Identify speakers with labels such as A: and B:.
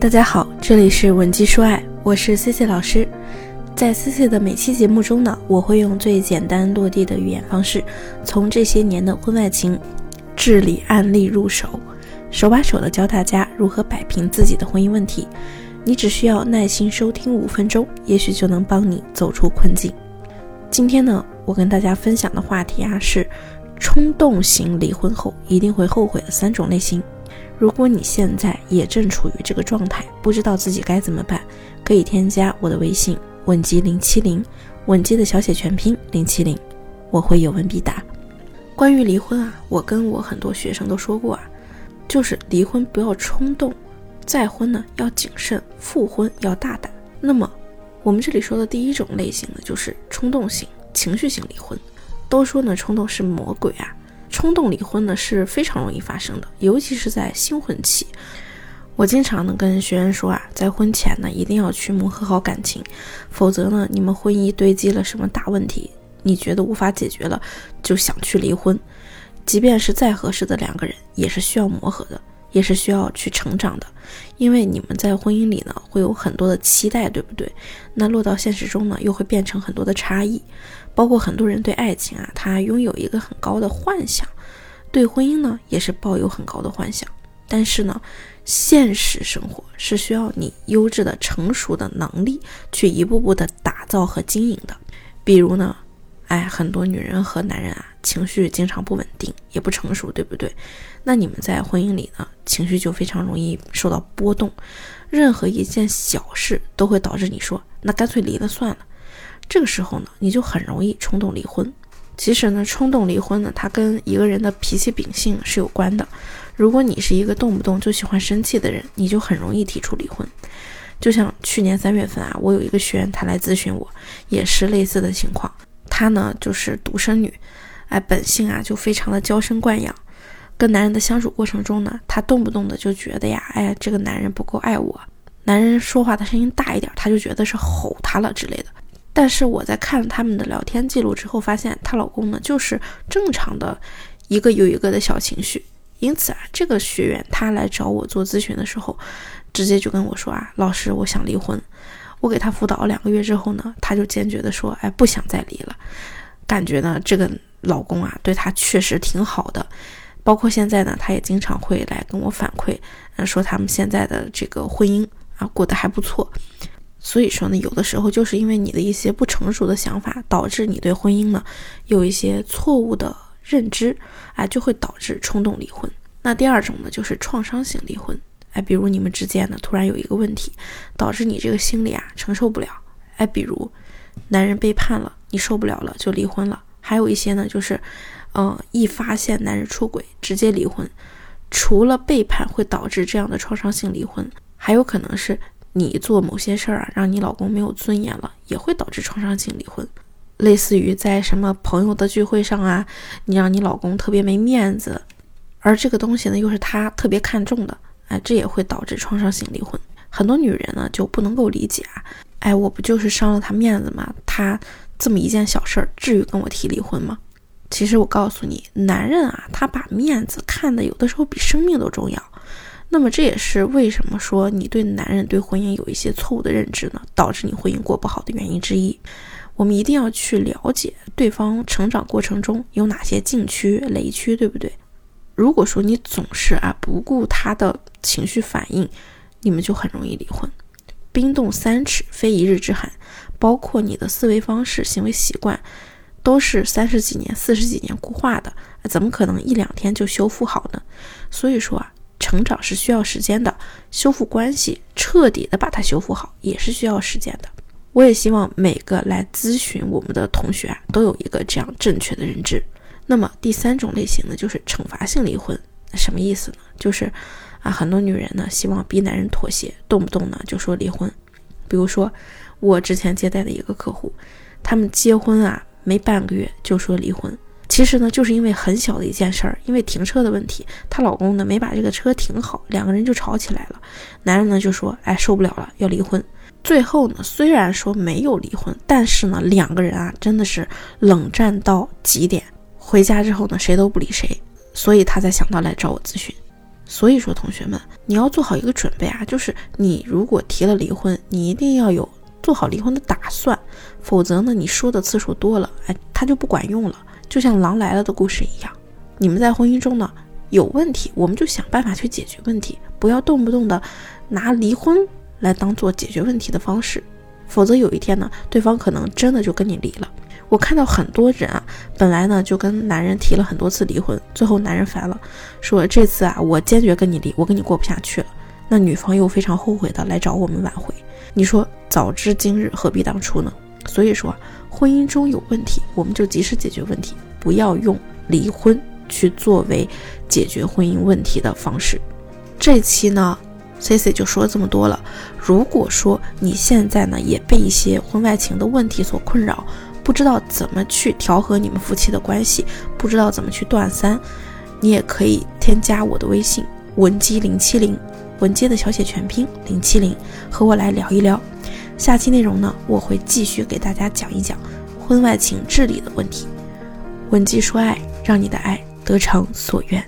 A: 大家好，这里是文姬说爱，我是 C C 老师。在 C C 的每期节目中呢，我会用最简单落地的语言方式，从这些年的婚外情治理案例入手，手把手的教大家如何摆平自己的婚姻问题。你只需要耐心收听五分钟，也许就能帮你走出困境。今天呢，我跟大家分享的话题啊是冲动型离婚后一定会后悔的三种类型。如果你现在也正处于这个状态，不知道自己该怎么办，可以添加我的微信稳基零七零，稳基的小写全拼零七零，我会有问必答。关于离婚啊，我跟我很多学生都说过啊，就是离婚不要冲动，再婚呢要谨慎，复婚要大胆。那么我们这里说的第一种类型呢，就是冲动型、情绪型离婚。都说呢，冲动是魔鬼啊。冲动离婚呢是非常容易发生的，尤其是在新婚期。我经常呢跟学员说啊，在婚前呢一定要去磨合好感情，否则呢你们婚姻堆积了什么大问题，你觉得无法解决了，就想去离婚。即便是再合适的两个人，也是需要磨合的，也是需要去成长的。因为你们在婚姻里呢会有很多的期待，对不对？那落到现实中呢又会变成很多的差异。包括很多人对爱情啊，他拥有一个很高的幻想，对婚姻呢也是抱有很高的幻想。但是呢，现实生活是需要你优质的、成熟的能力去一步步的打造和经营的。比如呢，哎，很多女人和男人啊，情绪经常不稳定，也不成熟，对不对？那你们在婚姻里呢，情绪就非常容易受到波动，任何一件小事都会导致你说，那干脆离了算了。这个时候呢，你就很容易冲动离婚。其实呢，冲动离婚呢，它跟一个人的脾气秉性是有关的。如果你是一个动不动就喜欢生气的人，你就很容易提出离婚。就像去年三月份啊，我有一个学员，她来咨询我，也是类似的情况。她呢就是独生女，哎，本性啊就非常的娇生惯养。跟男人的相处过程中呢，她动不动的就觉得呀，哎，这个男人不够爱我。男人说话的声音大一点，她就觉得是吼他了之类的。但是我在看了他们的聊天记录之后，发现她老公呢就是正常的一个又一个的小情绪。因此啊，这个学员她来找我做咨询的时候，直接就跟我说啊，老师，我想离婚。我给他辅导两个月之后呢，他就坚决的说，哎，不想再离了。感觉呢，这个老公啊对他确实挺好的，包括现在呢，他也经常会来跟我反馈，嗯，说他们现在的这个婚姻啊过得还不错。所以说呢，有的时候就是因为你的一些不成熟的想法，导致你对婚姻呢有一些错误的认知，哎，就会导致冲动离婚。那第二种呢，就是创伤型离婚，哎，比如你们之间呢突然有一个问题，导致你这个心里啊承受不了，哎，比如男人背叛了，你受不了了就离婚了。还有一些呢，就是，嗯，一发现男人出轨直接离婚。除了背叛会导致这样的创伤性离婚，还有可能是。你做某些事儿啊，让你老公没有尊严了，也会导致创伤性离婚。类似于在什么朋友的聚会上啊，你让你老公特别没面子，而这个东西呢又是他特别看重的，哎，这也会导致创伤性离婚。很多女人呢就不能够理解啊，哎，我不就是伤了他面子吗？他这么一件小事儿，至于跟我提离婚吗？其实我告诉你，男人啊，他把面子看的有的时候比生命都重要。那么这也是为什么说你对男人对婚姻有一些错误的认知呢？导致你婚姻过不好的原因之一。我们一定要去了解对方成长过程中有哪些禁区、雷区，对不对？如果说你总是啊不顾他的情绪反应，你们就很容易离婚。冰冻三尺非一日之寒，包括你的思维方式、行为习惯，都是三十几年、四十几年固化的，怎么可能一两天就修复好呢？所以说啊。成长是需要时间的，修复关系，彻底的把它修复好也是需要时间的。我也希望每个来咨询我们的同学啊，都有一个这样正确的认知。那么第三种类型呢，就是惩罚性离婚。什么意思呢？就是啊，很多女人呢希望逼男人妥协，动不动呢就说离婚。比如说我之前接待的一个客户，他们结婚啊没半个月就说离婚。其实呢，就是因为很小的一件事儿，因为停车的问题，她老公呢没把这个车停好，两个人就吵起来了。男人呢就说：“哎，受不了了，要离婚。”最后呢，虽然说没有离婚，但是呢，两个人啊真的是冷战到极点。回家之后呢，谁都不理谁，所以他才想到来找我咨询。所以说，同学们，你要做好一个准备啊，就是你如果提了离婚，你一定要有做好离婚的打算，否则呢，你说的次数多了，哎，他就不管用了。就像《狼来了》的故事一样，你们在婚姻中呢有问题，我们就想办法去解决问题，不要动不动的拿离婚来当做解决问题的方式，否则有一天呢，对方可能真的就跟你离了。我看到很多人啊，本来呢就跟男人提了很多次离婚，最后男人烦了，说这次啊我坚决跟你离，我跟你过不下去了。那女方又非常后悔的来找我们挽回。你说早知今日何必当初呢？所以说婚姻中有问题，我们就及时解决问题，不要用离婚去作为解决婚姻问题的方式。这期呢，C C 就说这么多了。如果说你现在呢也被一些婚外情的问题所困扰，不知道怎么去调和你们夫妻的关系，不知道怎么去断三，你也可以添加我的微信文姬零七零，文姬的小写全拼零七零，和我来聊一聊。下期内容呢，我会继续给大家讲一讲婚外情治理的问题。文姬说爱，让你的爱得偿所愿。